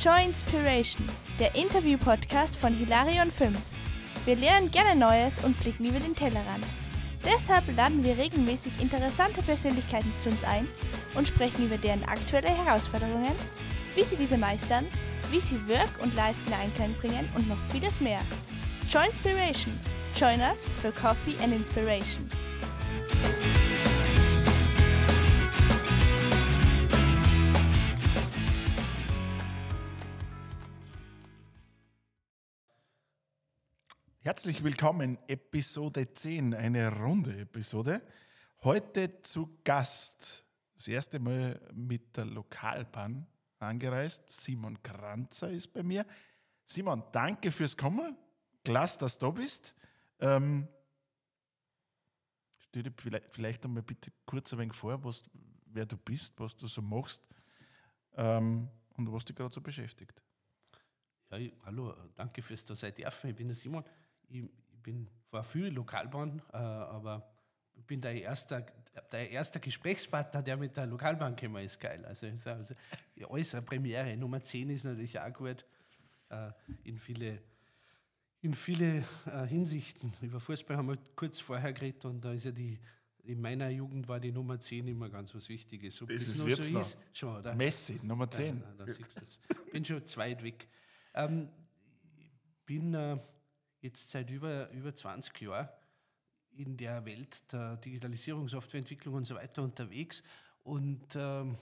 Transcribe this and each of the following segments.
Joy Inspiration, der Interview-Podcast von Hilarion 5. Wir lernen gerne Neues und blicken über den Tellerrand. Deshalb laden wir regelmäßig interessante Persönlichkeiten zu uns ein und sprechen über deren aktuelle Herausforderungen, wie sie diese meistern, wie sie Work und Life in Einklang bringen und noch vieles mehr. Joy Inspiration. Join us for coffee and inspiration. Herzlich willkommen, Episode 10, eine runde Episode. Heute zu Gast, das erste Mal mit der Lokalbahn angereist. Simon Kranzer ist bei mir. Simon, danke fürs Kommen. Klasse, dass du da bist. Ähm, stell dir vielleicht, vielleicht einmal bitte kurz ein wenig vor, was, wer du bist, was du so machst ähm, und was dich gerade so beschäftigt. Ja, hallo, danke fürs da sein dürfen. Ich bin der Simon. Ich, ich bin war viel Lokalbahn, äh, aber ich bin der erste, der erste Gesprächspartner, der mit der Lokalbahn gekommen ist, geil. Also, also alles eine Premiere. Nummer 10 ist natürlich auch gut äh, in viele, in viele äh, Hinsichten. Über Fußball haben wir kurz vorher geredet und da ist ja die, in meiner Jugend war die Nummer 10 immer ganz was Wichtiges. Ob das, das ist jetzt so noch. ist, schon, oder? Messi, Nummer 10. Ja, da siehst du bin schon zu weit weg. Ähm, bin äh, jetzt seit über, über 20 Jahren in der Welt der Digitalisierung, Softwareentwicklung und so weiter unterwegs und, ähm,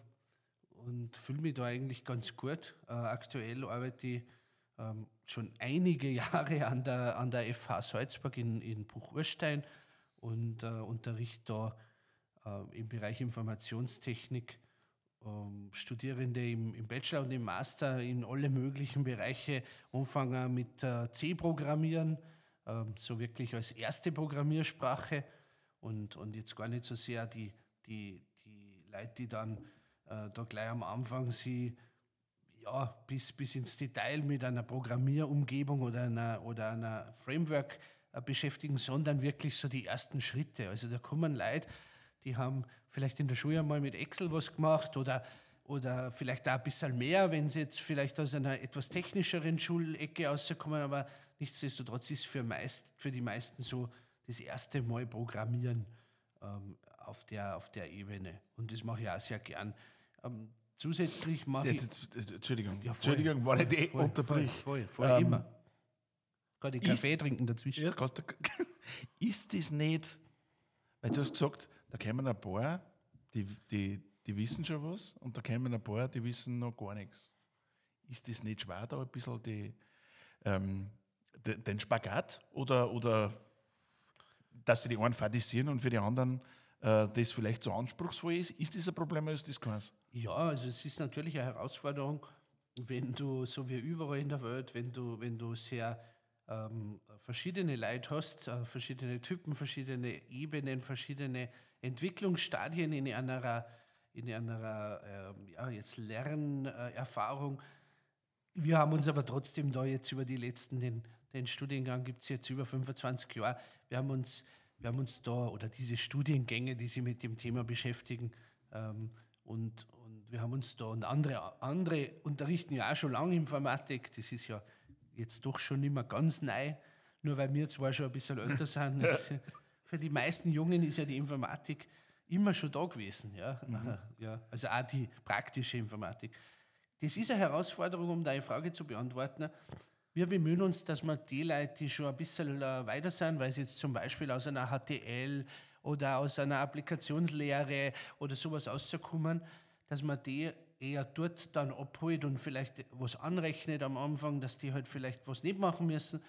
und fühle mich da eigentlich ganz gut. Äh, aktuell arbeite ich ähm, schon einige Jahre an der, an der FH Salzburg in, in Buchurstein und äh, unterrichte da äh, im Bereich Informationstechnik Studierende im, im, Bachelor und im Master in alle möglichen Bereiche anfangen mit äh, C-Programmieren, äh, so wirklich als erste Programmiersprache und, und jetzt gar nicht so sehr die, die, die Leute, die dann äh, da gleich am Anfang sie ja, bis, bis ins Detail mit einer Programmierumgebung oder einer, oder einer Framework äh, beschäftigen, sondern wirklich so die ersten Schritte. Also da kommen Leute, die haben vielleicht in der Schule einmal mit Excel was gemacht oder, oder vielleicht auch ein bisschen mehr, wenn sie jetzt vielleicht aus einer etwas technischeren Schulecke rauskommen, aber nichtsdestotrotz ist für, meist, für die meisten so das erste Mal Programmieren ähm, auf, der, auf der Ebene. Und das mache ich auch sehr gern. Ähm, zusätzlich mache ich. Entschuldigung, ja, voll, Entschuldigung, weil ich die unterbrich. Voll, voll, voll ähm, immer. Gerade Kaffee ist, trinken dazwischen. Ja, ist das nicht, weil du hast gesagt, da kommen ein paar, die, die, die wissen schon was, und da kommen ein paar, die wissen noch gar nichts. Ist das nicht schwer, da ein bisschen die, ähm, de, den Spagat oder, oder dass sie die einen fadisieren und für die anderen äh, das vielleicht zu anspruchsvoll ist? Ist das ein Problem oder ist das keins? Ja, also es ist natürlich eine Herausforderung, wenn du, so wie überall in der Welt, wenn du, wenn du sehr ähm, verschiedene Leute hast, äh, verschiedene Typen, verschiedene Ebenen, verschiedene Entwicklungsstadien in einer, in einer äh, ja, jetzt Lernerfahrung. Wir haben uns aber trotzdem da jetzt über die letzten, den, den Studiengang gibt es jetzt über 25 Jahre, wir haben uns, wir haben uns da, oder diese Studiengänge, die sich mit dem Thema beschäftigen, ähm, und, und wir haben uns da, und andere, andere unterrichten ja auch schon lange Informatik, das ist ja jetzt doch schon mehr ganz neu, nur weil wir zwar schon ein bisschen älter sind. Ist, für die meisten Jungen ist ja die Informatik immer schon da gewesen. Ja? Mhm. ja also auch die praktische Informatik. Das ist eine Herausforderung, um deine Frage zu beantworten. Wir bemühen uns, dass wir die Leute, die schon ein bisschen weiter sind, weil sie jetzt zum Beispiel aus einer HTL oder aus einer Applikationslehre oder sowas rauskommen, dass man die eher dort dann abholt und vielleicht was anrechnet am Anfang, dass die halt vielleicht was nicht machen müssen.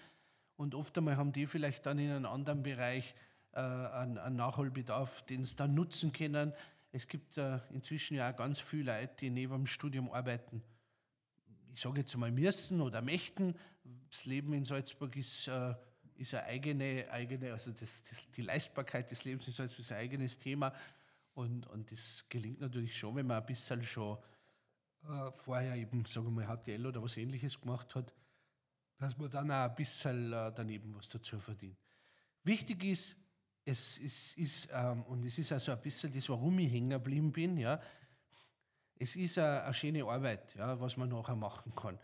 Und oft einmal haben die vielleicht dann in einem anderen Bereich äh, einen, einen, Nachholbedarf, den sie dann nutzen können. Es gibt äh, inzwischen ja auch ganz viele Leute, die neben dem Studium arbeiten. Ich sage jetzt mal müssen oder möchten. Das Leben in Salzburg ist, äh, ist eine eigene, eigene also das, das, die Leistbarkeit des Lebens in Salzburg ist ein eigenes Thema. Und, und das gelingt natürlich schon, wenn man ein bisschen schon äh, vorher eben, sagen wir mal, HTL oder was ähnliches gemacht hat, dass man dann auch ein bisschen äh, daneben was dazu verdient. Wichtig ist, es ist, ist ähm, und es ist also ein bisschen das, warum ich hängen geblieben bin, ja, es ist eine, eine schöne Arbeit, ja, was man nachher machen kann.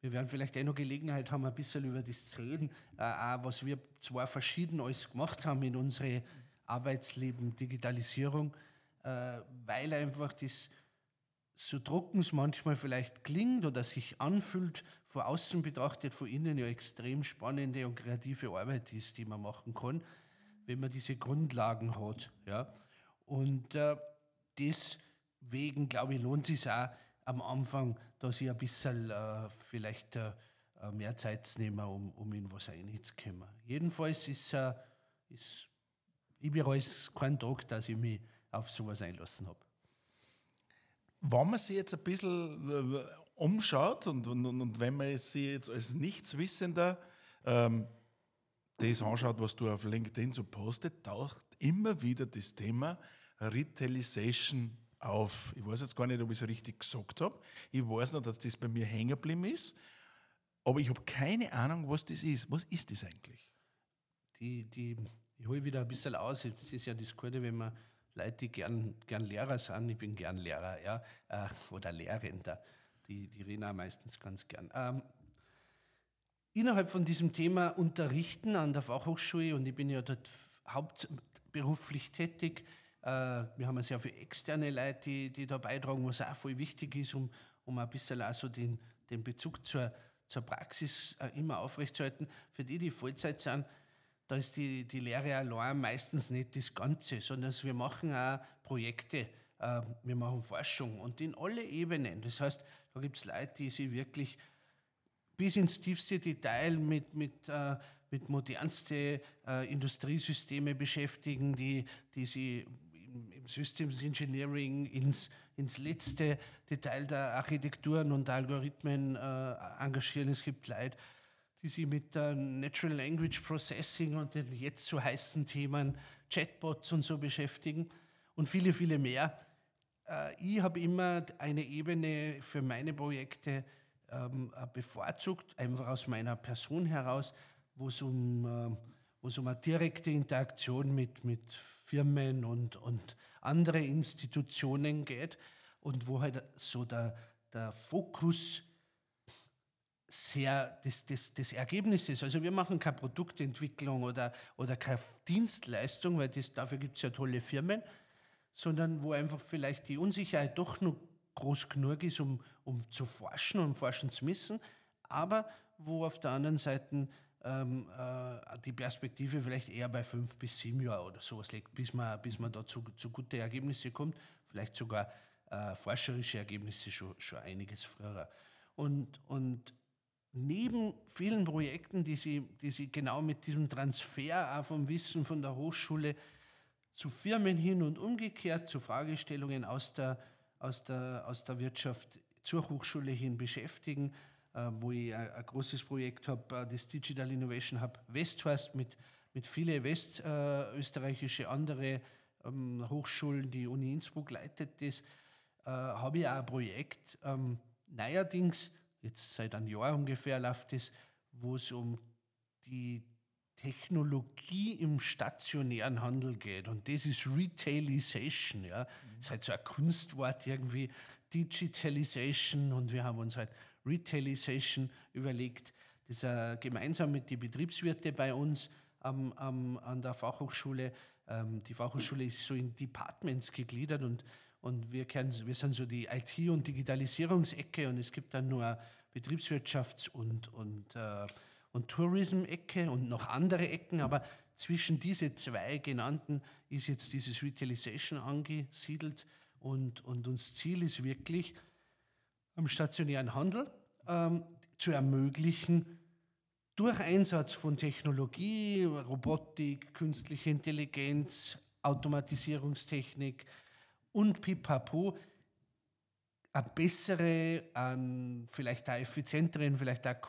Wir werden vielleicht eh noch Gelegenheit haben, ein bisschen über das zu reden, äh, auch was wir zwar verschieden alles gemacht haben in unserem Arbeitsleben, Digitalisierung, äh, weil einfach das so trocken es manchmal vielleicht klingt oder sich anfühlt, von außen betrachtet, von innen ja extrem spannende und kreative Arbeit ist, die man machen kann, wenn man diese Grundlagen hat. Ja. Und äh, deswegen, glaube ich, lohnt es sich auch am Anfang, da sich ein bisschen äh, vielleicht äh, mehr Zeit zu nehmen, um, um in was reinzukommen. Jedenfalls ist, äh, ist ich bereue es keinen Tag, dass ich mich auf sowas einlassen habe. Wenn man sich jetzt ein bisschen äh, umschaut und, und, und wenn man sich jetzt als Nichtswissender ähm, das anschaut, was du auf LinkedIn so postet, taucht immer wieder das Thema Retailization auf. Ich weiß jetzt gar nicht, ob ich es richtig gesagt habe. Ich weiß noch, dass das bei mir hängen geblieben ist. Aber ich habe keine Ahnung, was das ist. Was ist das eigentlich? Die, die, ich hole wieder ein bisschen aus. Das ist ja das Gute, wenn man Leute, die gern, gern Lehrer sind, ich bin gern Lehrer, ja, äh, oder Lehrender, die, die reden auch meistens ganz gern. Ähm, innerhalb von diesem Thema Unterrichten an der Fachhochschule, und ich bin ja dort hauptberuflich tätig, äh, wir haben sehr viele externe Leute, die, die da beitragen, was auch voll wichtig ist, um, um ein bisschen also den, den Bezug zur, zur Praxis äh, immer aufrechtzuerhalten. Für die, die Vollzeit sind, da ist die, die Lehre allein meistens nicht das Ganze, sondern wir machen auch Projekte, äh, wir machen Forschung und in alle Ebenen. Das heißt, da gibt es Leute, die sich wirklich bis ins tiefste Detail mit, mit, äh, mit modernsten äh, Industriesysteme beschäftigen, die, die sich im Systems Engineering ins, ins letzte Detail der Architekturen und Algorithmen äh, engagieren. Es gibt Leute, die sich mit äh, Natural Language Processing und den jetzt so heißen Themen Chatbots und so beschäftigen und viele, viele mehr. Äh, ich habe immer eine Ebene für meine Projekte ähm, äh, bevorzugt, einfach aus meiner Person heraus, wo es um, äh, um eine direkte Interaktion mit, mit Firmen und, und andere Institutionen geht und wo halt so der, der Fokus sehr des, des, des Ergebnisses. Also wir machen keine Produktentwicklung oder, oder keine Dienstleistung, weil das, dafür gibt es ja tolle Firmen, sondern wo einfach vielleicht die Unsicherheit doch nur groß genug ist, um, um zu forschen und forschen zu müssen, aber wo auf der anderen Seite ähm, äh, die Perspektive vielleicht eher bei fünf bis sieben Jahren oder sowas liegt, bis man, bis man da zu, zu gute Ergebnisse kommt, vielleicht sogar äh, forscherische Ergebnisse schon, schon einiges früher. Und, und neben vielen Projekten, die sie, die sie genau mit diesem Transfer auch vom Wissen von der Hochschule zu Firmen hin und umgekehrt, zu Fragestellungen aus der, aus der, aus der Wirtschaft zur Hochschule hin beschäftigen, äh, wo ich ein, großes Projekt habe, äh, das Digital Innovation Hub Westhorst mit, mit vielen westösterreichische äh, andere ähm, Hochschulen, die Uni Innsbruck leitet das, habe ich auch ein Projekt, ähm, neuerdings jetzt seit einem Jahr ungefähr läuft es, wo es um die Technologie im stationären Handel geht. Und das ist Retailization. Ja. Mhm. Das ist halt so ein Kunstwort irgendwie, Digitalization. Und wir haben uns halt Retailization überlegt. Das ist äh, gemeinsam mit den Betriebswirten bei uns am, am, an der Fachhochschule. Ähm, die Fachhochschule ist so in Departments gegliedert und und wir, kennen, wir sind so die IT- und Digitalisierungsecke und es gibt dann nur Betriebswirtschafts- und, und, äh, und Tourism-Ecke und noch andere Ecken, aber zwischen diese zwei genannten ist jetzt dieses Retailization angesiedelt und, und uns Ziel ist wirklich, am stationären Handel ähm, zu ermöglichen, durch Einsatz von Technologie, Robotik, künstliche Intelligenz, Automatisierungstechnik, und pipapo eine bessere, an vielleicht eine effizienteren, vielleicht eine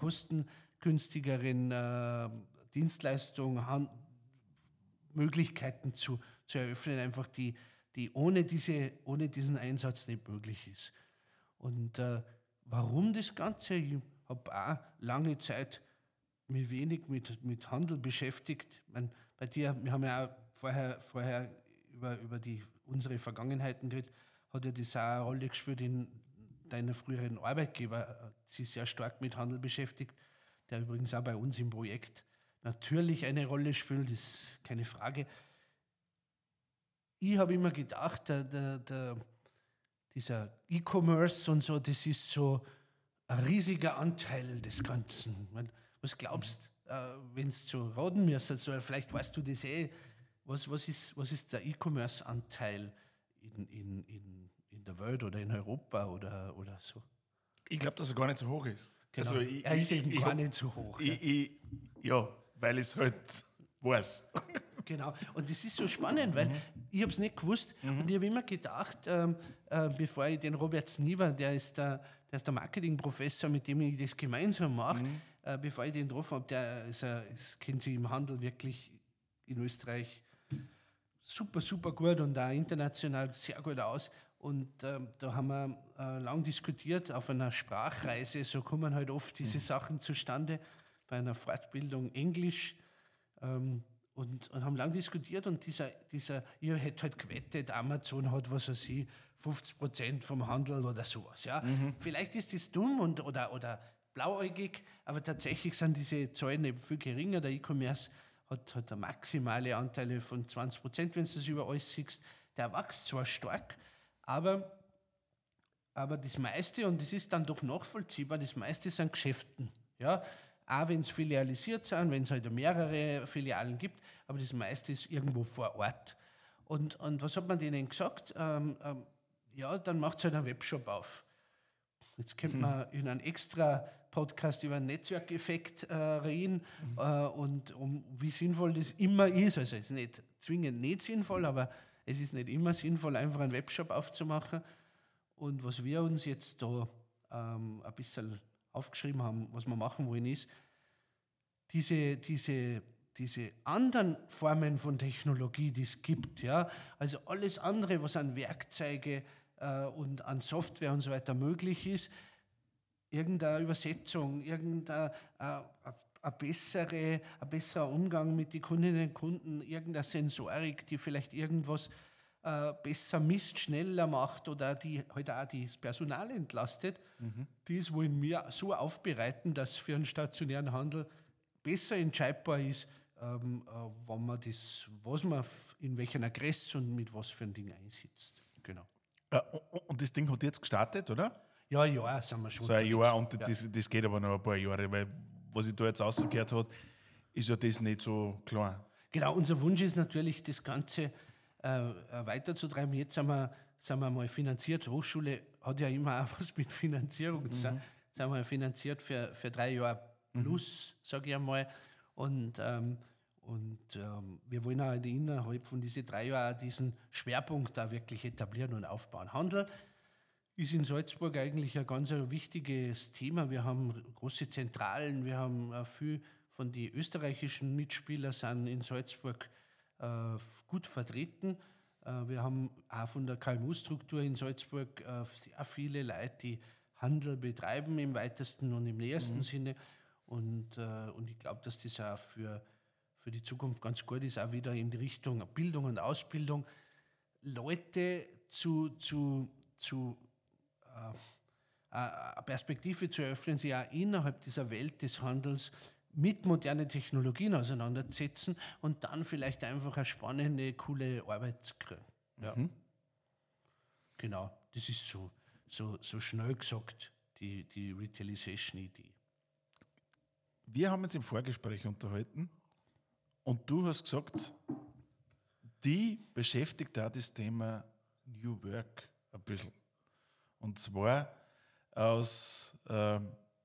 kostengünstigeren äh, Dienstleistung, Han Möglichkeiten zu, zu eröffnen, einfach die, die ohne, diese, ohne diesen Einsatz nicht möglich ist. Und äh, warum das Ganze? Ich habe auch lange Zeit mich wenig mit, mit Handel beschäftigt. meine, bei dir, wir haben ja auch vorher, vorher über, über die unsere Vergangenheiten geredet. hat ja das auch eine Rolle gespielt in deiner früheren Arbeitgeber. Sie sehr stark mit Handel beschäftigt, der übrigens auch bei uns im Projekt natürlich eine Rolle spielt, ist keine Frage. Ich habe immer gedacht, der, der, der, dieser E-Commerce und so, das ist so ein riesiger Anteil des Ganzen. Was glaubst du, äh, wenn es zu raten müsstest, so, vielleicht weißt du das eh, was, was, ist, was ist der E-Commerce-Anteil in, in, in, in der Welt oder in Europa oder, oder so? Ich glaube, dass er gar nicht so hoch ist. Genau. Also ich, er ist eben ich, gar ich, nicht so hoch. Ich, ja, weil ich es halt weiß. Genau, und das ist so spannend, weil mhm. ich habe es nicht gewusst mhm. und ich habe immer gedacht, ähm, äh, bevor ich den Robert Sniver, der ist der, der ist der Marketingprofessor, mit dem ich das gemeinsam mache, mhm. äh, bevor ich den getroffen habe, der ist, äh, kennt sich im Handel wirklich in Österreich super, super gut und auch international sehr gut aus. Und ähm, da haben wir äh, lang diskutiert auf einer Sprachreise. So kommen halt oft diese mhm. Sachen zustande bei einer Fortbildung Englisch. Ähm, und, und haben lang diskutiert und dieser, dieser, ihr hättet halt gewettet, Amazon hat, was weiß ich, 50 Prozent vom Handel oder sowas. Ja? Mhm. Vielleicht ist das dumm und, oder, oder blauäugig, aber tatsächlich sind diese Zahlen eben viel geringer. Der E-Commerce hat, hat eine maximale Anteile von 20 Prozent, wenn du das über alles siehst. Der wächst zwar stark, aber, aber das meiste, und das ist dann doch nachvollziehbar, das meiste sind Geschäften. Ja? Auch wenn es filialisiert sind, wenn es halt mehrere Filialen gibt, aber das meiste ist irgendwo vor Ort. Und, und was hat man denen gesagt? Ähm, ähm, ja, dann macht halt einen Webshop auf. Jetzt könnte man in einem extra Podcast über einen Netzwerkeffekt äh, reden mhm. äh, und um wie sinnvoll das immer ist. Also es ist nicht zwingend nicht sinnvoll, aber es ist nicht immer sinnvoll, einfach einen Webshop aufzumachen. Und was wir uns jetzt da ähm, ein bisschen aufgeschrieben haben, was wir machen wollen, ist, diese, diese, diese anderen Formen von Technologie, die es gibt, ja, also alles andere, was an Werkzeuge äh, und an Software und so weiter möglich ist, irgendeine Übersetzung, irgendein äh, ein, bessere, ein besserer Umgang mit den Kundinnen und Kunden, irgendeine Sensorik, die vielleicht irgendwas äh, besser misst, schneller macht oder die halt auch das Personal entlastet, mhm. das wollen wir so aufbereiten, dass für einen stationären Handel besser entscheidbar ist, ähm, äh, man das, was man in welcher Agress und mit was für ein Ding einsetzt. Genau. Äh, und das Ding hat jetzt gestartet, oder? Ja, ja, sind wir schon. So ein Jahr und ja. das, das geht aber noch ein paar Jahre, weil was ich da jetzt rausgehört habe, ist ja das nicht so klar. Genau, unser Wunsch ist natürlich, das Ganze äh, äh, weiterzutreiben. Jetzt sind wir, sind wir mal finanziert. Hochschule hat ja immer auch was mit Finanzierung mhm. zu Sind wir finanziert für, für drei Jahre mhm. plus, mhm. sage ich einmal. Und, ähm, und ähm, wir wollen auch innerhalb von diesen drei Jahren diesen Schwerpunkt da wirklich etablieren und aufbauen. Handel ist in Salzburg eigentlich ein ganz wichtiges Thema. Wir haben große Zentralen, wir haben viel von den österreichischen Mitspielern sind in Salzburg äh, gut vertreten. Äh, wir haben auch von der KMU-Struktur in Salzburg äh, sehr viele Leute, die Handel betreiben im weitesten und im nähersten mhm. Sinne. Und, und ich glaube, dass das auch für, für die Zukunft ganz gut ist, auch wieder in die Richtung Bildung und Ausbildung, Leute zu, zu, zu äh, eine Perspektive zu eröffnen, sie auch innerhalb dieser Welt des Handels mit modernen Technologien auseinandersetzen und dann vielleicht einfach eine spannende, coole Arbeit zu kriegen. Ja. Mhm. Genau, das ist so, so, so schnell gesagt, die, die Retailization-Idee. Wir haben uns im Vorgespräch unterhalten und du hast gesagt, die beschäftigt da das Thema New Work ein bisschen. Und zwar aus äh,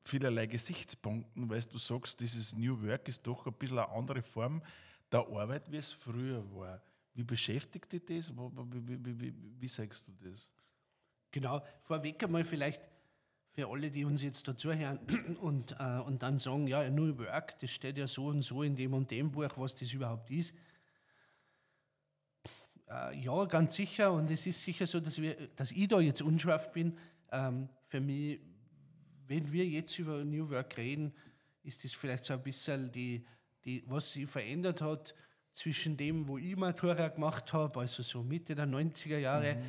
vielerlei Gesichtspunkten, weil du sagst, dieses New Work ist doch ein bisschen eine andere Form der Arbeit, wie es früher war. Wie beschäftigt dich das? Wie, wie, wie, wie sagst du das? Genau, vorweg einmal vielleicht für alle, die uns jetzt dazuhören und, äh, und dann sagen, ja, New Work, das steht ja so und so in dem und dem Buch, was das überhaupt ist. Äh, ja, ganz sicher. Und es ist sicher so, dass, wir, dass ich da jetzt unscharf bin. Ähm, für mich wenn wir jetzt über New Work reden, ist das vielleicht so ein bisschen die, die, was sich verändert hat zwischen dem, wo ich Matura gemacht habe, also so Mitte der 90er Jahre, mhm.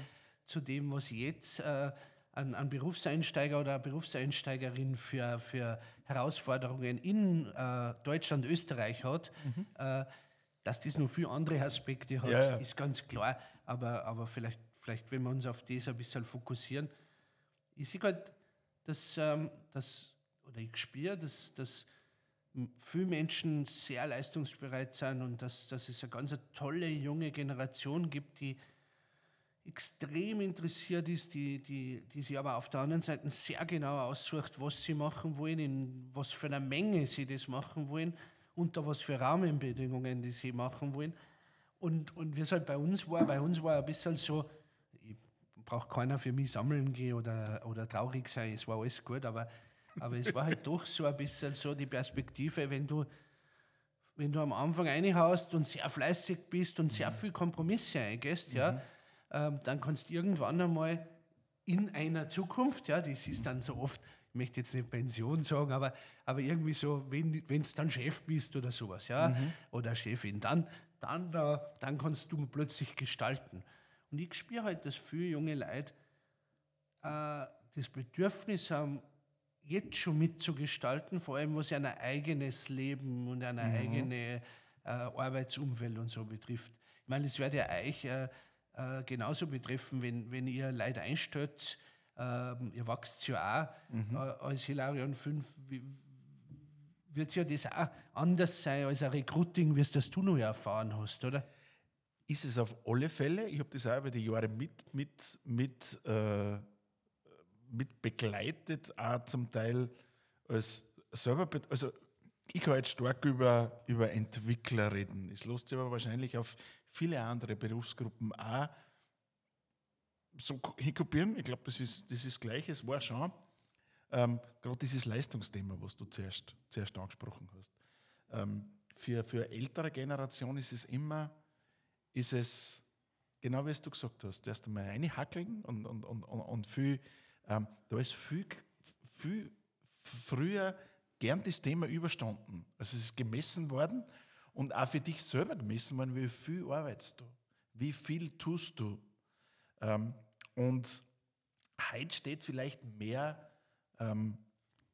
zu dem, was jetzt äh, ein, ein Berufseinsteiger oder Berufseinsteigerin für, für Herausforderungen in äh, Deutschland, Österreich hat, Mhm. äh, dass das noch viele andere Aspekte hat, Ja, ist ganz klar. Aber, aber vielleicht, vielleicht, wenn wir uns auf das ein bisschen fokussieren, ich sehe halt, dass, ähm, dass oder ich spüre, dass, dass viele Menschen sehr leistungsbereit sind und dass, dass es eine ganz eine tolle junge Generation gibt, die extrem interessiert ist, die, die, die sich aber auf der anderen Seite sehr genau aussucht, was sie machen wollen, in was für einer Menge sie das machen wollen, unter was für Rahmenbedingungen die sie machen wollen. Und, und wie es halt bei uns war, bei uns war ein bisschen so, ich braucht keiner für mich sammeln gehen oder, oder traurig sein, es war alles gut, aber, aber es war halt doch so ein bisschen so die Perspektive, wenn du, wenn du am Anfang reinhaust und sehr fleißig bist und sehr viel Kompromisse eingehst, ja, ähm, dann kannst du irgendwann einmal in einer Zukunft, ja, das ist dann so oft, möchte jetzt nicht Pension sagen, aber, aber irgendwie so, wenn du dann Chef bist oder sowas, ja, oder Chefin, dann, dann, dann kannst du plötzlich gestalten. Und ich spüre halt, dass viele junge Leute äh, das Bedürfnis haben, jetzt schon mitzugestalten, vor allem was ein eigenes Leben und eine eigene äh, Arbeitsumfeld und so betrifft. Ich meine, es wird ja euch äh, äh, genauso betreffen, wenn, wenn ihr Leute einstellt, ähm, ihr wächst ja auch äh, als Hilarion 5, wie, wird ja das auch anders sein als ein Recruiting, wie es das du noch erfahren hast, oder? Ist es auf alle Fälle. Ich habe das auch über die Jahre mit, mit, mit, äh, mit begleitet, auch zum Teil als selber. Also, ich kann jetzt stark über, über Entwickler reden. Es lässt sich aber wahrscheinlich auf viele andere Berufsgruppen auch so ko- hinkopieren. Ich glaube, das ist, das ist gleich. Es war schon ähm, gerade dieses Leistungsthema, was du zuerst, zuerst angesprochen hast. Ähm, für, für ältere Generation ist es immer, ist es, genau wie es du gesagt hast, erst einmal reinhackeln und, und, und, und viel, ähm, da ist viel, viel früher gern das Thema überstanden. Also es ist gemessen worden und auch für dich selber gemessen worden, wie viel arbeitest du, wie viel tust du. Ähm, und heute steht vielleicht mehr ähm,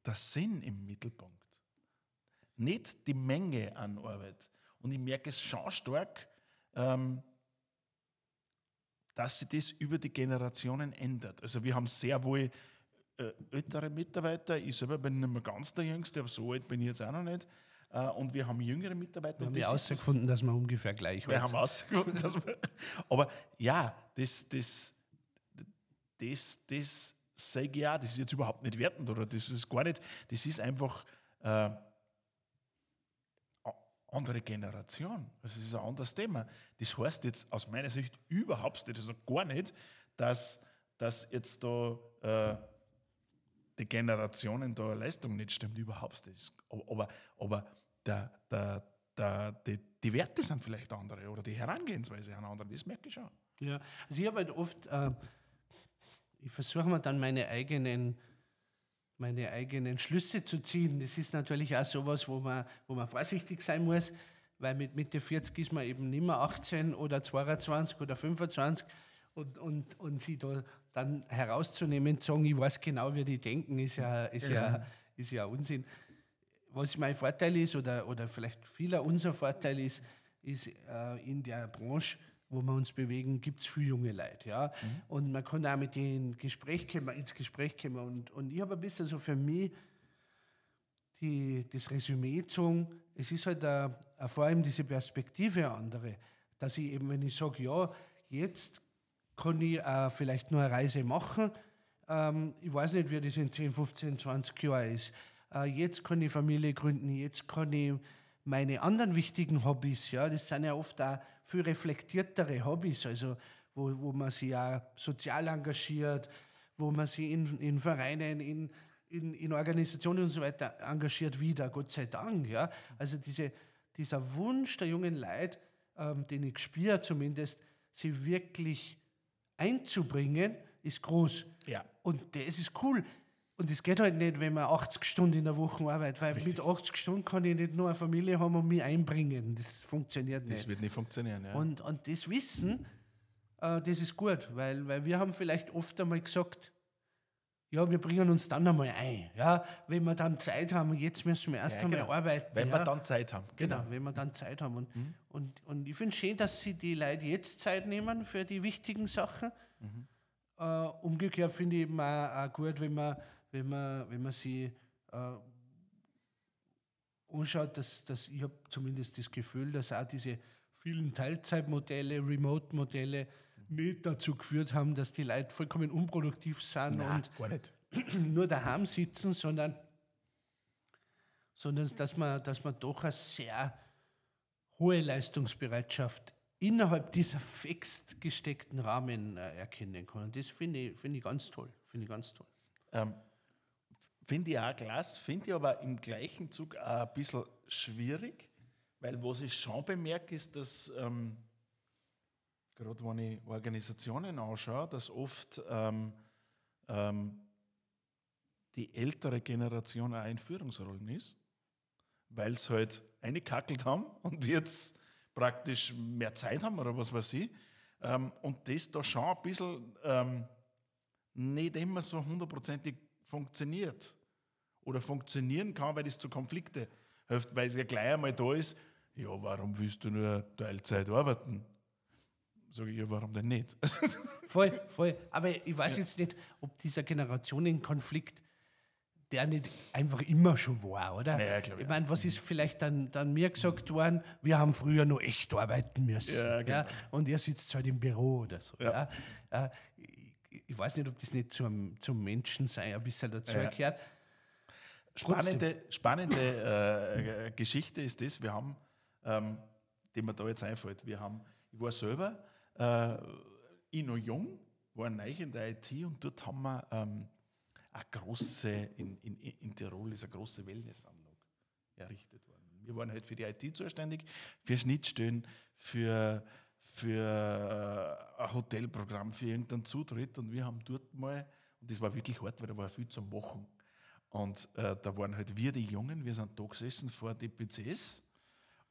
der Sinn im Mittelpunkt. Nicht die Menge an Arbeit. Und ich merke es schon stark, ähm, dass sich das über die Generationen ändert. Also wir haben sehr wohl äh, ältere Mitarbeiter, ich selber bin nicht mehr ganz der Jüngste, aber so alt bin ich jetzt auch noch nicht. Äh, und wir haben jüngere Mitarbeiter. Wir haben das herausgefunden, dass wir ungefähr gleich wir haben sind. ausgefunden, dass wir, aber ja, das, das, das, das sage ich auch, das ist jetzt überhaupt nicht wertend oder das ist gar nicht, das ist einfach äh, andere Generation. Es ist ein anderes Thema. Das heißt jetzt aus meiner Sicht überhaupt nicht, also gar nicht, dass, dass jetzt da äh, die Generationen da Leistung nicht stimmt, überhaupt nicht. Aber, aber der, der, der, die, die Werte sind vielleicht andere oder die Herangehensweise eine andere, das merke ich schon. Ja, also ich habe halt oft, äh, ich versuche mir dann meine eigenen, meine eigenen Schlüsse zu ziehen. Das ist natürlich auch sowas, wo man, wo man vorsichtig sein muss, weil mit Mitte 40 ist man eben nicht mehr 18 oder 22 oder 25 und, und, und sie da dann herauszunehmen, zu sagen, ich weiß genau, wie die denken, ist ja, ist ja, ist ja Unsinn. Was mein Vorteil ist, oder, oder vielleicht vieler unser Vorteil ist, ist äh, in der Branche, wo wir uns bewegen, gibt es viele junge Leute. Ja? Und man kann auch mit denen Gespräch kommen, ins Gespräch kommen. Und, und ich habe ein bisschen so für mich die, das Resümee gezogen, es ist halt a, a vor allem diese Perspektive andere, dass ich eben, wenn ich sage, ja, jetzt kann ich äh, vielleicht nur eine Reise machen, ähm, ich weiß nicht, wie das in 10, 15, 20 Jahren ist. Äh, jetzt kann ich Familie gründen, jetzt kann ich meine anderen wichtigen Hobbys, ja, das sind ja oft auch viel reflektiertere Hobbys, also wo, wo man sich ja sozial engagiert, wo man sich in, in Vereinen, in, in, in Organisationen und so weiter engagiert wieder, Gott sei Dank. Ja? Also diese, dieser Wunsch der jungen Leute, ähm, den ich spüre zumindest, sie wirklich einzubringen, ist groß. Ja. Und das ist cool. Und es geht halt nicht, wenn man 80 Stunden in der Woche arbeitet, weil mit 80 Stunden kann ich nicht nur eine Familie haben und mich einbringen. Das funktioniert Das nicht. wird nicht funktionieren. Ja. Und, und das Wissen äh, das ist gut, weil, weil wir haben vielleicht oft einmal gesagt, ja, wir bringen uns dann einmal ein. Ja, wenn wir dann Zeit haben, jetzt müssen wir erst Ja, einmal genau. arbeiten. Wenn ja. wir dann Zeit haben. Genau, wenn wir dann Zeit haben. Und, Mhm. und, und ich finde es schön, dass sie die Leute jetzt Zeit nehmen für die wichtigen Sachen. Mhm. Äh, umgekehrt finde ich eben auch, auch gut, wenn man, wenn man, wenn man sie äh, anschaut, dass, dass ich habe zumindest das Gefühl, dass auch diese vielen Teilzeitmodelle, Remote-Modelle nicht dazu geführt haben, dass die Leute vollkommen unproduktiv sind Nein, und gar nicht. nur daheim sitzen, sondern, sondern dass, man, dass man doch eine sehr hohe Leistungsbereitschaft innerhalb dieser fest gesteckten Rahmen äh, erkennen kann. Und das finde ich, finde ich ganz toll. Finde ich ganz toll. Ähm, finde ich auch klasse, finde ich aber im gleichen Zug auch ein bisschen schwierig, weil was ich schon bemerke, ist, dass ähm, gerade wenn ich Organisationen anschaue, dass oft ähm, ähm, die ältere Generation auch in Führungsrollen ist, weil sie halt eingekackelt haben und jetzt praktisch mehr Zeit haben oder was weiß ich. Ähm, und das da schon ein bisschen ähm, nicht immer so hundertprozentig funktioniert oder funktionieren kann, weil das zu Konflikte hilft, weil es ja gleich einmal da ist, ja, warum willst du nur Teilzeit arbeiten? Sage ich, ja, warum denn nicht? Voll, voll. Aber ich weiß jetzt nicht, ob dieser Generationenkonflikt der nicht einfach immer schon war, oder? Ja, glaub ich ich meine, was ist vielleicht dann, dann mir gesagt worden? Wir haben früher noch echt arbeiten müssen. Ja, genau. Und ihr sitzt halt im Büro oder so. Ja. Ja. Äh, ich, ich weiß nicht, ob das nicht zum, zum Menschensein ein bisschen dazu Ja. gehört. Spannende, spannende äh, Geschichte ist das, wir haben, ähm, die mir da jetzt einfällt, wir haben, ich war selber, äh, ich noch jung, war neu in der IT und dort haben wir ähm, eine große, in, in, in Tirol ist eine große Wellnessanlage errichtet worden. Wir waren halt für die IT zuständig, für Schnittstellen, für, für äh, ein Hotelprogramm, für irgendeinen Zutritt und wir haben dort mal, und das war wirklich hart, weil da war viel zum Machen. Und äh, da waren halt wir die Jungen, wir sind da gesessen vor die PCs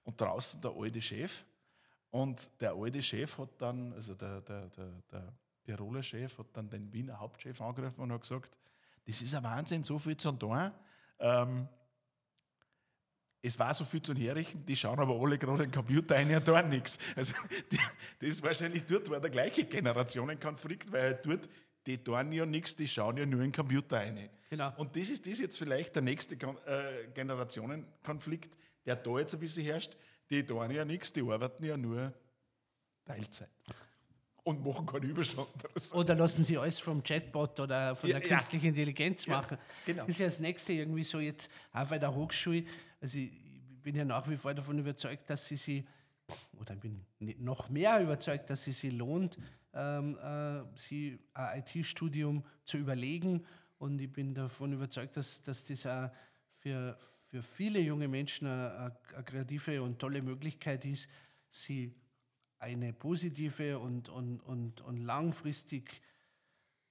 und draußen der alte Chef. Und der alte Chef hat dann, also der, der, der, der Tiroler Chef hat dann den Wiener Hauptchef angegriffen und hat gesagt, das ist ein Wahnsinn, so viel zu tun. Ähm, es war so viel zu herrichten, die schauen aber alle gerade den Computer ein und da nichts. Also die, das ist wahrscheinlich dort war der gleiche Generationenkonflikt, weil halt dort, die tun ja nichts, die schauen ja nur in den Computer ein. Genau. Und das ist das jetzt vielleicht der nächste äh, Generationenkonflikt, der da jetzt ein bisschen herrscht. Die tun ja nichts, die arbeiten ja nur Teilzeit. Und machen keine Überstunden. oder lassen sie alles vom Chatbot oder von Ja, der ja. künstlichen Intelligenz machen. genau. Das ist ja das Nächste irgendwie so jetzt auch bei der Hochschule. Also ich bin ja nach wie vor davon überzeugt, dass sie sie, oder ich bin noch mehr überzeugt, dass sie sie lohnt, ähm, äh, sie ein IT-Studium zu überlegen. Und ich bin davon überzeugt, dass, dass das auch für, für viele junge Menschen eine, eine, kreative und tolle Möglichkeit ist, sie eine positive und, und, und, und langfristig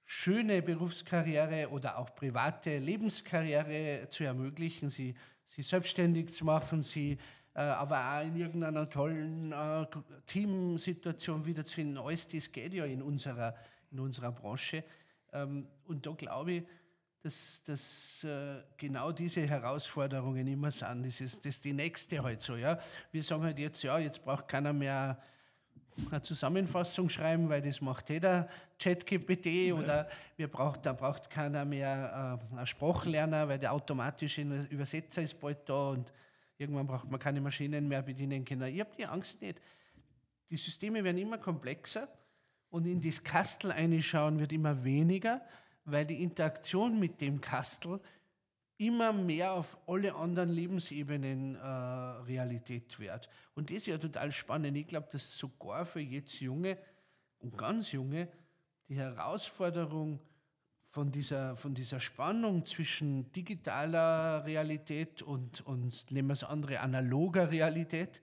schöne Berufskarriere oder auch private Lebenskarriere zu ermöglichen, sie, sie selbstständig zu machen, sie äh, aber auch in irgendeiner tollen äh, Teamsituation wiederzufinden. Alles das geht ja in unserer, in unserer Branche. Ähm, und da glaube ich, dass, dass äh, genau diese Herausforderungen immer sind. Das ist, das ist die nächste halt so. Ja? Wir sagen halt jetzt, ja, jetzt braucht keiner mehr eine Zusammenfassung schreiben, weil das macht jeder ChatGPT oder wir braucht, da braucht keiner mehr äh, einen Sprachlerner, weil der automatische Übersetzer ist bald da und irgendwann braucht man keine Maschinen mehr bedienen können. Ich habe die Angst nicht. Die Systeme werden immer komplexer und in das Kastel einschauen wird immer weniger, weil die Interaktion mit dem Kastel immer mehr auf alle anderen Lebensebenen äh, Realität wird. Und das ist ja total spannend. Ich glaube, dass sogar für jetzt Junge und ganz Junge die Herausforderung von dieser, von dieser Spannung zwischen digitaler Realität und, und nehmen wir es andere, analoger Realität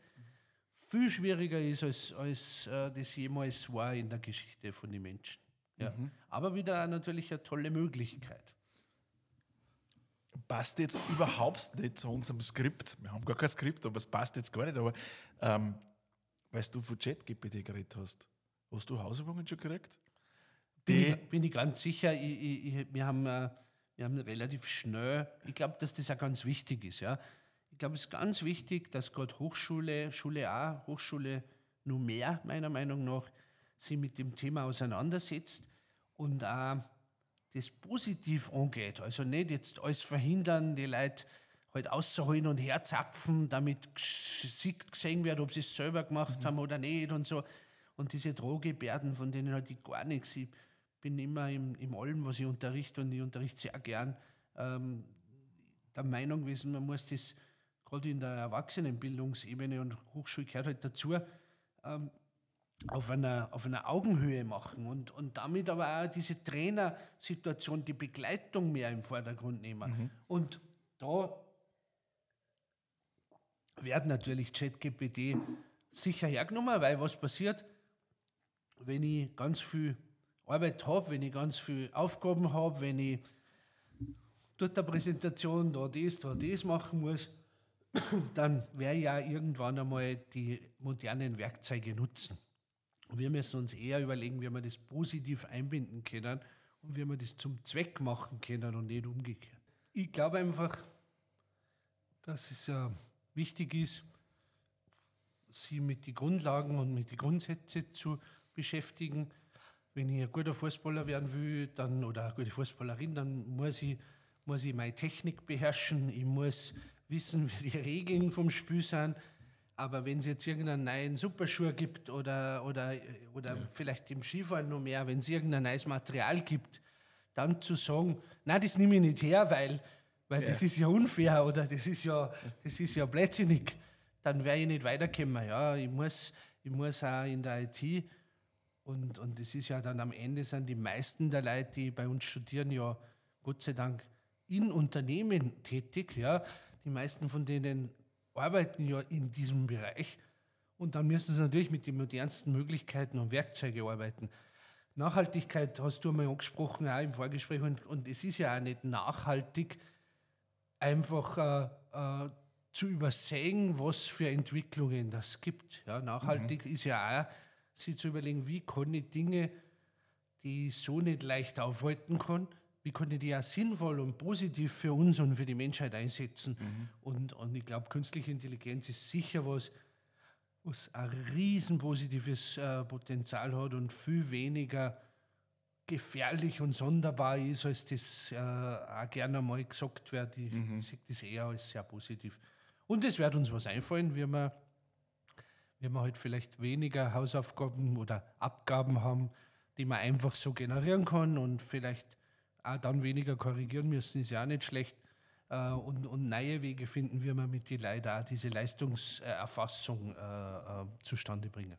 viel schwieriger ist, als, als äh, das jemals war in der Geschichte von den Menschen. Ja. Aber wieder natürlich eine tolle Möglichkeit. passt jetzt überhaupt nicht zu unserem Skript. Wir haben gar kein Skript, aber es passt jetzt gar nicht. Aber ähm, weil du von ChatGPT geredet hast, Hast du Hausübungen schon gekriegt? Bin ich, bin ich ganz sicher. Ich, ich, ich, wir, haben, äh, wir haben relativ schnell, ich glaube, dass das auch ganz wichtig ist. Ja. Ich glaube, es ist ganz wichtig, dass gerade Hochschule, Schule auch, Hochschule nur mehr, meiner Meinung nach, sich mit dem Thema auseinandersetzt und auch das positiv angeht. Also nicht jetzt alles verhindern, die Leute halt auszuholen und herzapfen, damit gesehen wird, ob sie es selber gemacht mhm. haben oder nicht und so. Und diese Drohgebärden, von denen halt ich gar nichts. Ich bin immer im, im allem, was ich unterrichte und ich unterrichte sehr gern, ähm, der Meinung gewesen, man muss das gerade in der Erwachsenenbildungsebene und Hochschule gehört halt dazu, ähm, auf einer, auf einer Augenhöhe machen und, und damit aber auch diese Trainersituation, die Begleitung mehr im Vordergrund nehmen. Mhm. Und da wird natürlich ChatGPT sicher hergenommen, weil was passiert, wenn ich ganz viel Arbeit habe, wenn ich ganz viele Aufgaben habe, wenn ich dort der Präsentation da das, da das machen muss, dann werde ich ja irgendwann einmal die modernen Werkzeuge nutzen. Wir müssen uns eher überlegen, wie wir das positiv einbinden können und wie wir das zum Zweck machen können und nicht umgekehrt. Ich glaube einfach, dass es ja wichtig ist, sich mit den Grundlagen und mit den Grundsätzen zu beschäftigen. Wenn ich ein guter Fußballer werden will dann, oder eine gute Fußballerin, dann muss ich, muss ich meine Technik beherrschen, ich muss wissen, wie die Regeln vom Spiel sind. Aber wenn es jetzt irgendeinen neuen Superschuh gibt oder, oder, oder ja. vielleicht im Skifahren noch mehr, wenn es irgendein neues Material gibt, dann zu sagen, nein, das nehme ich nicht her, weil, weil ja. das ist ja unfair oder das ist ja, das ist ja blödsinnig, dann wäre ich nicht weiterkommen. Ja, ich muss, ich muss auch in der IT und, und das ist ja dann am Ende sind die meisten der Leute, die bei uns studieren, ja Gott sei Dank in Unternehmen tätig. Ja. Die meisten von denen arbeiten ja in diesem Bereich und dann müssen sie natürlich mit den modernsten Möglichkeiten und Werkzeugen arbeiten. Nachhaltigkeit hast du einmal angesprochen, auch im Vorgespräch, und, und es ist ja auch nicht nachhaltig, einfach äh, äh, zu übersehen, was für Entwicklungen das gibt. Ja, nachhaltig mhm. ist ja auch, sich zu überlegen, wie kann ich Dinge, die ich so nicht leicht aufhalten kann, wie kann ich die auch sinnvoll und positiv für uns und für die Menschheit einsetzen. Mhm. Und, und ich glaube, künstliche Intelligenz ist sicher was, was ein riesen positives äh, Potenzial hat und viel weniger gefährlich und sonderbar ist, als das äh, auch gerne mal gesagt wird. Ich mhm. sehe das eher als sehr positiv. Und es wird uns was einfallen, wie wir, wie wir halt vielleicht weniger Hausaufgaben oder Abgaben haben, die man einfach so generieren kann und vielleicht auch dann weniger korrigieren müssen, ist ja auch nicht schlecht. Äh, und, und neue Wege finden, wie wir mit den Leuten auch diese Leistungserfassung äh, äh, zustande bringen.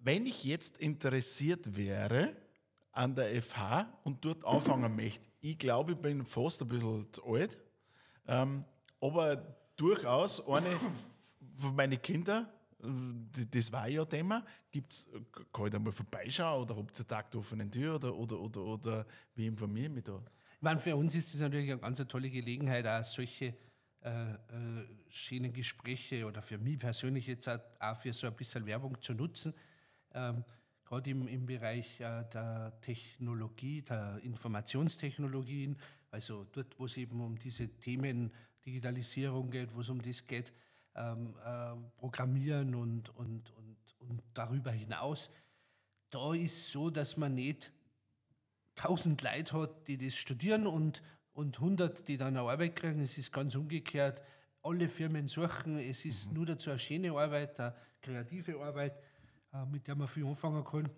Wenn ich jetzt interessiert wäre an der FH und dort anfangen möchte, ich glaube, ich bin fast ein bisschen zu alt, ähm, aber durchaus eine von meinen Kindern das war ja Thema. Gibt's, kann ich da mal vorbeischauen oder habt ihr Tag der offenen Tür oder, oder, oder, oder wie informieren mich da? Ich meine, für uns ist das natürlich eine ganz tolle Gelegenheit, auch solche äh, äh, schönen Gespräche oder für mich persönlich jetzt auch für so ein bisschen Werbung zu nutzen. Ähm, Gerade im, im Bereich äh, der Technologie, der Informationstechnologien, also dort, wo es eben um diese Themen Digitalisierung geht, wo es um das geht, ähm, äh, Programmieren und, und, und, und darüber hinaus. Da ist so, dass man nicht tausend Leute hat, die das studieren und, und 100, die dann eine Arbeit kriegen. Es ist ganz umgekehrt. Alle Firmen suchen. Es ist mhm. nur dazu eine schöne Arbeit, eine kreative Arbeit, äh, mit der man viel anfangen kann.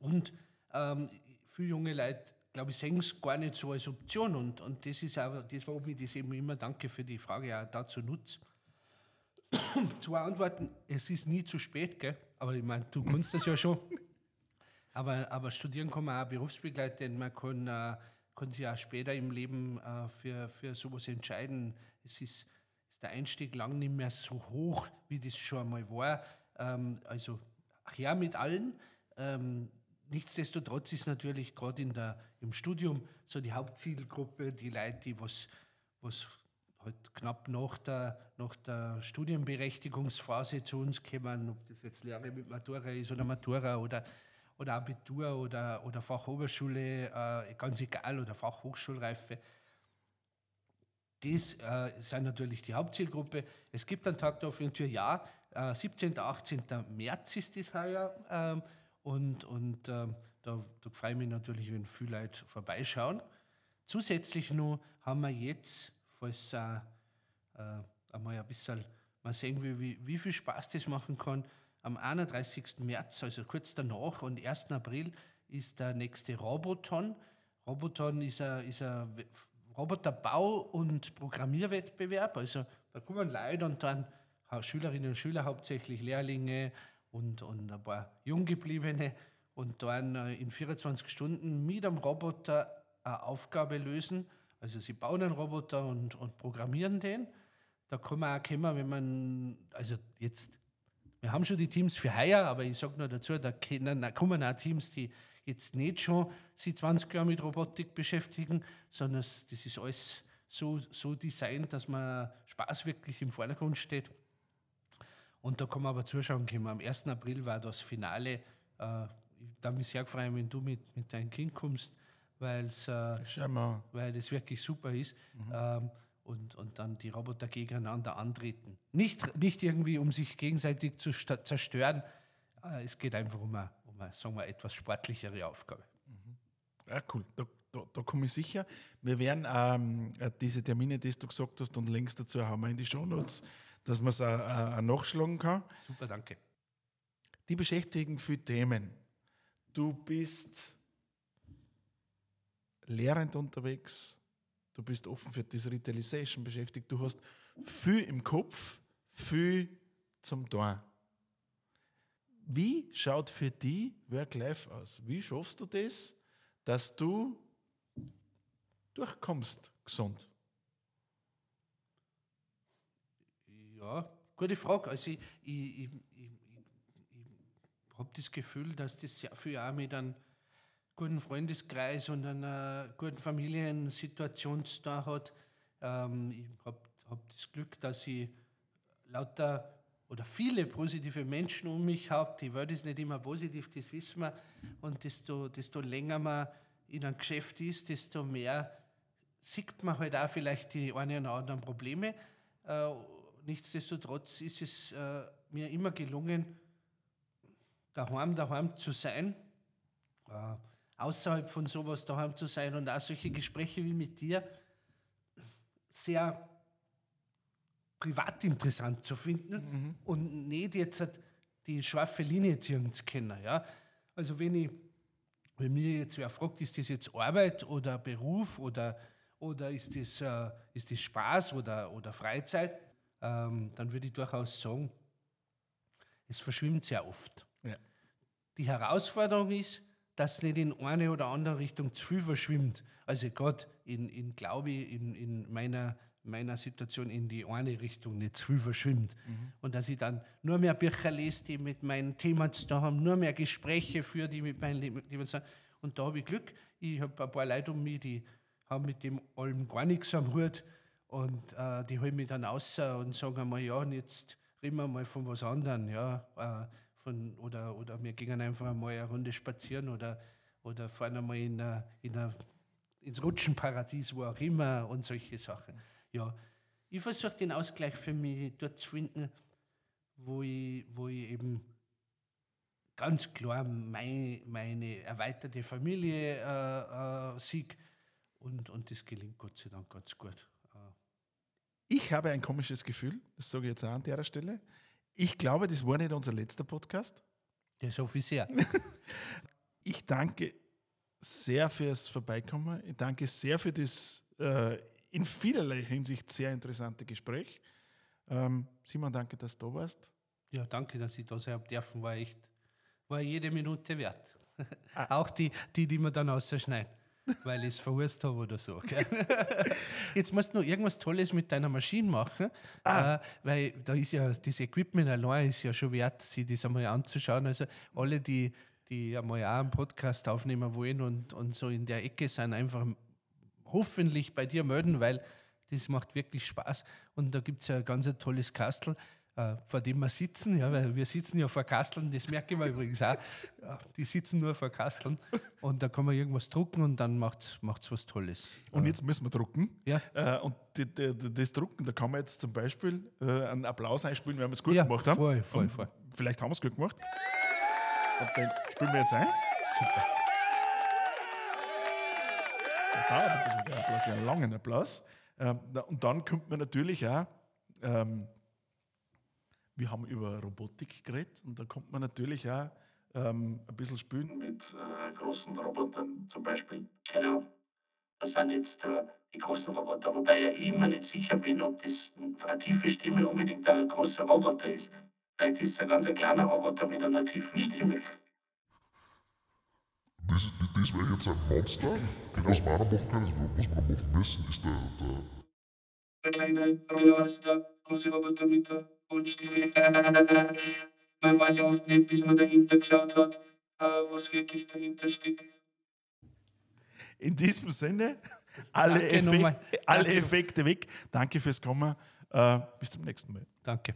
Und ähm, viele junge Leute, glaube ich, sehen es gar nicht so als Option. Und, und das ist auch das, warum ich das eben immer danke für die Frage auch dazu nutze. zwei Antworten. Es ist nie zu spät, gell? aber ich meine, du kannst das ja schon. Aber, aber studieren kann man auch berufsbegleitend. Man kann, äh, kann sich auch später im Leben äh, für, für sowas entscheiden. Es ist, ist der Einstieg lang nicht mehr so hoch, wie das schon einmal war. Ähm, also her mit allen. Ähm, nichtsdestotrotz ist natürlich gerade im Studium so die Hauptzielgruppe die Leute, die was, was halt knapp nach der, nach der Studienberechtigungsphase zu uns kommen, ob das jetzt Lehre mit Matura ist oder Matura oder, oder Abitur oder, oder Fachoberschule, äh, ganz egal, oder Fachhochschulreife. Das äh, sind natürlich die Hauptzielgruppe. Es gibt einen Tag der offenen Tür, ja. Äh, 17. 18. März ist das heuer. Ähm, und und ähm, da, da freue ich mich natürlich, wenn viele Leute vorbeischauen. Zusätzlich noch haben wir jetzt, falls äh, äh, einmal ein bisschen mal sehen, wie, wie, wie viel Spaß das machen kann, am 31. März, also kurz danach und 1. April, ist der nächste Roboton. Roboton ist ein, ist ein Roboterbau- und Programmierwettbewerb. Also da kommen Leute und dann Schülerinnen und Schüler, hauptsächlich Lehrlinge und, und ein paar Junggebliebene und dann äh, in 24 Stunden mit einem Roboter eine Aufgabe lösen. Also sie bauen einen Roboter und, und programmieren den. Da kann man auch kommen, wenn man, also jetzt, wir haben schon die Teams für heuer, aber ich sage nur dazu, da, können, da kommen auch Teams, die jetzt nicht schon sich 20 Jahre mit Robotik beschäftigen, sondern das ist alles so, so designt, dass man Spaß wirklich im Vordergrund steht. Und da kann man aber zuschauen kommen. Am 1. April war das Finale. Äh, ich darf mich sehr freuen, wenn du mit, mit deinem Kind kommst, weil's, äh, weil das wirklich super ist. Mhm. Ähm, und, und dann die Roboter gegeneinander antreten. Nicht, nicht irgendwie, um sich gegenseitig zu zerstören. Äh, es geht einfach um eine, um eine, sagen wir, etwas sportlichere Aufgabe. Mhm. Ja, cool. Da, da, da komme ich sicher. Wir werden ähm, diese Termine, die du gesagt hast, und Links dazu haben wir in die Shownotes, dass man es auch, nachschlagen kann. Super, danke. Die beschäftigen viele Themen. Du bist lehrend unterwegs, du bist offen für Digitalization beschäftigt, du hast viel im Kopf, viel zum Tor. Wie schaut für dich Work-Life aus? Wie schaffst du das, dass du durchkommst gesund? Ja, gute Frage. Also ich, ich, ich, ich habe das Gefühl, dass das sehr viel auch mit einem guten Freundeskreis und einer guten Familiensituation zu hat. Ähm, ich habe hab das Glück, dass ich lauter oder viele positive Menschen um mich habe. Die Welt ist nicht immer positiv, das wissen wir. Und desto, desto länger man in einem Geschäft ist, desto mehr sieht man halt auch vielleicht die einen oder anderen Probleme. Äh, nichtsdestotrotz ist es äh, mir immer gelungen, daheim, daheim zu sein. Äh, außerhalb von sowas daheim zu sein und auch solche Gespräche wie mit dir sehr privat interessant zu finden mhm. und nicht jetzt die scharfe Linie ziehen zu können. Ja? Also wenn ich, wenn mir jetzt wer fragt, ist das jetzt Arbeit oder Beruf oder, oder ist, das, äh, ist das Spaß oder, oder Freizeit, ähm, dann würde ich durchaus sagen, es verschwimmt sehr oft. Ja. Die Herausforderung ist, dass nicht in eine oder andere Richtung zu viel verschwimmt. Also gerade in, in glaube in, in meiner, meiner Situation in die eine Richtung nicht zu viel verschwimmt. Mhm. Und dass ich dann nur mehr Bücher lese, die mit meinem Thema zu tun haben, nur mehr Gespräche führe, die mit meinem Leben zu tun Und da habe ich Glück. Ich habe ein paar Leute um mich, die haben mit dem allem gar nichts am Hut. Und äh, die holen mich dann raus und sagen einmal, ja, und jetzt reden wir mal von was anderem. Ja, äh, von, oder, oder wir gingen einfach mal eine Runde spazieren oder, oder fahren einmal in, a, in a, ins Rutschenparadies, wo auch immer und solche Sachen. Ja, ich versuche den Ausgleich für mich dort zu finden, wo ich, wo ich eben ganz klar mein, meine erweiterte Familie äh, äh, sieg und, und das gelingt Gott sei Dank ganz gut. Äh. Ich habe ein komisches Gefühl, das sage ich jetzt auch an der Stelle. Ich glaube, das war nicht unser letzter Podcast. Der ist offiziell. ich danke sehr fürs Vorbeikommen. Ich danke sehr für das äh, in vielerlei Hinsicht sehr interessante Gespräch. Ähm, Simon, danke, dass du da warst. Ja, danke, dass ich da sein dürfen. War echt, war jede Minute wert. Ah. Auch die, die, die wir dann ausschneiden weil ich es verhust habe oder so. Jetzt musst du noch irgendwas Tolles mit deiner Maschine machen, ah. äh, weil da ist ja das Equipment allein ist ja schon wert, sich das einmal anzuschauen. Also alle, die, die einmal auch einen Podcast aufnehmen wollen und, und so in der Ecke sind, einfach hoffentlich bei dir melden, weil Das macht wirklich Spaß. Und da gibt es ja ein ganz ein tolles Kastel, äh, vor dem wir sitzen. Ja, weil wir sitzen ja vor Kasteln, das merke ich mir übrigens auch. Ja, die sitzen nur vor Kasteln. Und da kann man irgendwas drucken und dann macht es was Tolles. Und jetzt müssen wir drucken. Ja. Äh, und die, die, das Drucken, da kann man jetzt zum Beispiel äh, einen Applaus einspielen, wenn wir es gut Ja, gemacht haben. voll, voll, Und voll. Vielleicht haben wir es gut gemacht. Und den spielen wir jetzt ein. Super. Hat ein Applaus, ja, einen langen Applaus. Ähm, und dann kommt man natürlich auch, ähm, wir haben über Robotik geredet und da kommt man natürlich auch ähm, ein bisschen spielen. mit äh, großen Robotern zum Beispiel. Genau. Das sind jetzt äh, die großen Roboter, wobei ich immer nicht sicher bin, ob das eine tiefe Stimme unbedingt ein großer Roboter ist. Vielleicht ist es ein ganz ein kleiner Roboter mit einer tiefen Stimme. Das, das, das wäre jetzt ein Monster. Was wir auch noch machen können, was wir noch machen müssen, ist der, der Der kleine Roboter ist der große Roboter mit der Buntstiefel. man weiß ja oft nicht, bis man dahinter geschaut hat, äh, was wirklich dahinter steckt. In diesem Sinne, alle, Danke Effek alle. Effekte weg. Danke fürs Kommen. Äh, bis zum nächsten Mal. Danke.